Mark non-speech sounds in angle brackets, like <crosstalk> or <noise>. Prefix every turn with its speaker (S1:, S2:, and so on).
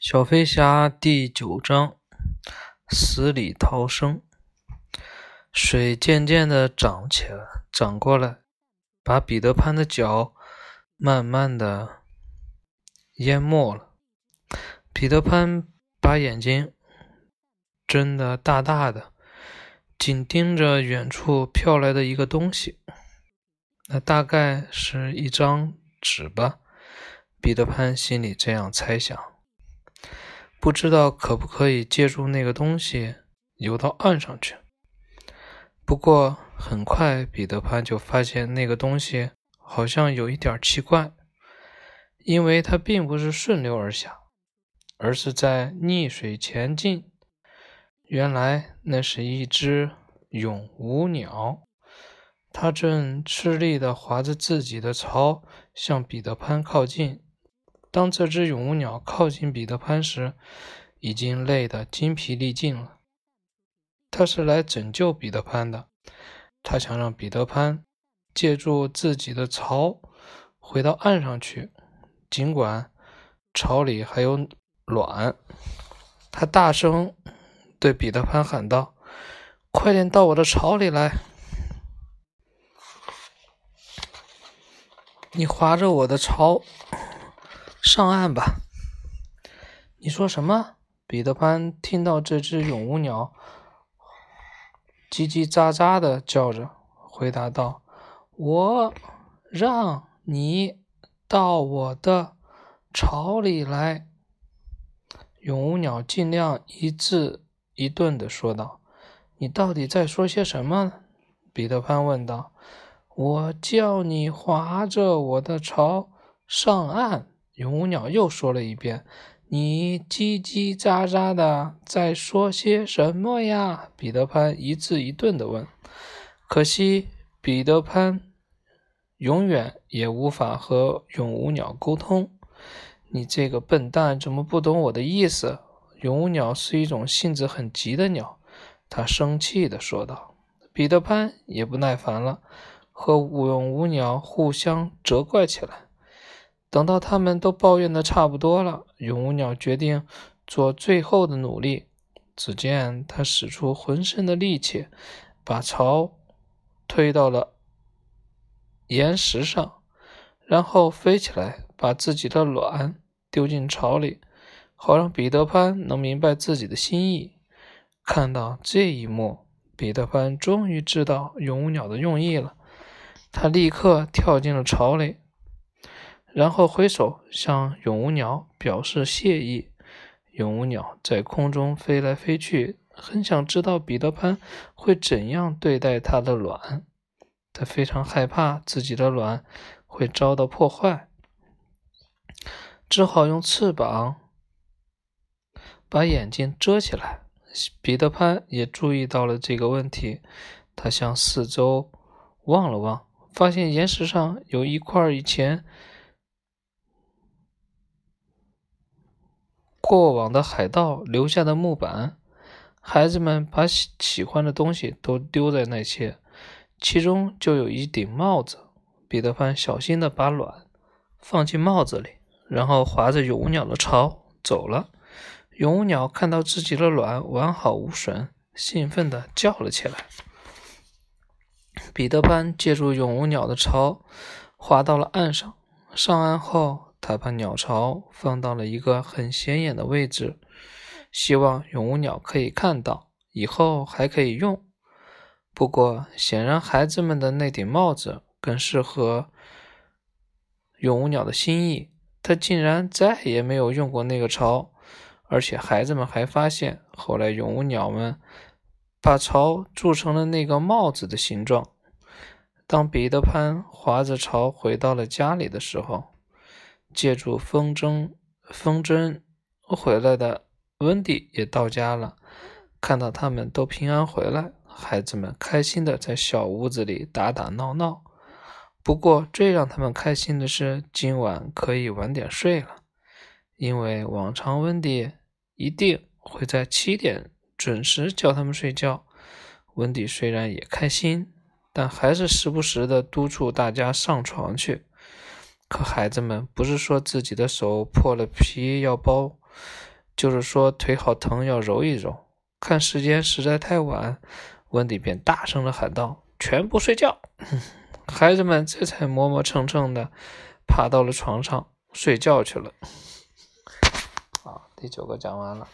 S1: 小飞侠第九章：死里逃生。水渐渐的涨起来，涨过来，把彼得潘的脚慢慢的淹没了。彼得潘把眼睛睁得大大的，紧盯着远处飘来的一个东西。那大概是一张纸吧？彼得潘心里这样猜想。不知道可不可以借助那个东西游到岸上去。不过很快，彼得潘就发现那个东西好像有一点奇怪，因为它并不是顺流而下，而是在逆水前进。原来那是一只永无鸟，它正吃力地划着自己的巢向彼得潘靠近。当这只永无鸟靠近彼得潘时，已经累得精疲力尽了。他是来拯救彼得潘的，他想让彼得潘借助自己的巢回到岸上去，尽管巢里还有卵。他大声对彼得潘喊道：“快点到我的巢里来！你划着我的巢。”上岸吧！你说什么？彼得潘听到这只永无鸟叽叽喳喳的叫着，回答道：“我让你到我的巢里来。”永无鸟尽量一字一顿的说道：“你到底在说些什么？”彼得潘问道。“我叫你划着我的巢上岸。”永无鸟又说了一遍：“你叽叽喳喳的在说些什么呀？”彼得潘一字一顿的问。可惜，彼得潘永远也无法和永无鸟沟通。你这个笨蛋，怎么不懂我的意思？永无鸟是一种性子很急的鸟，它生气的说道。彼得潘也不耐烦了，和永无鸟互相责怪起来。等到他们都抱怨的差不多了，永无鸟决定做最后的努力。只见他使出浑身的力气，把巢推到了岩石上，然后飞起来，把自己的卵丢进巢里，好让彼得潘能明白自己的心意。看到这一幕，彼得潘终于知道永无鸟的用意了。他立刻跳进了巢里。然后挥手向永无鸟表示谢意。永无鸟在空中飞来飞去，很想知道彼得潘会怎样对待他的卵。他非常害怕自己的卵会遭到破坏，只好用翅膀把眼睛遮起来。彼得潘也注意到了这个问题，他向四周望了望，发现岩石上有一块以前。过往的海盗留下的木板，孩子们把喜喜欢的东西都丢在那些，其中就有一顶帽子。彼得潘小心地把卵放进帽子里，然后划着永无鸟的巢走了。永无鸟看到自己的卵完好无损，兴奋地叫了起来。彼得潘借助永无鸟的巢滑到了岸上，上岸后。他把鸟巢放到了一个很显眼的位置，希望永无鸟可以看到，以后还可以用。不过，显然孩子们的那顶帽子更适合永无鸟的心意。他竟然再也没有用过那个巢，而且孩子们还发现，后来永无鸟们把巢铸成了那个帽子的形状。当彼得潘划着巢回到了家里的时候，借助风筝，风筝回来的温迪也到家了。看到他们都平安回来，孩子们开心的在小屋子里打打闹闹。不过，最让他们开心的是，今晚可以晚点睡了，因为往常温迪一定会在七点准时叫他们睡觉。温迪虽然也开心，但还是时不时的督促大家上床去。可孩子们不是说自己的手破了皮要包，就是说腿好疼，要揉一揉。看时间实在太晚，温迪便大声的喊道：“全部睡觉！” <laughs> 孩子们这才磨磨蹭蹭的爬到了床上睡觉去了。<laughs> 好，第九个讲完了。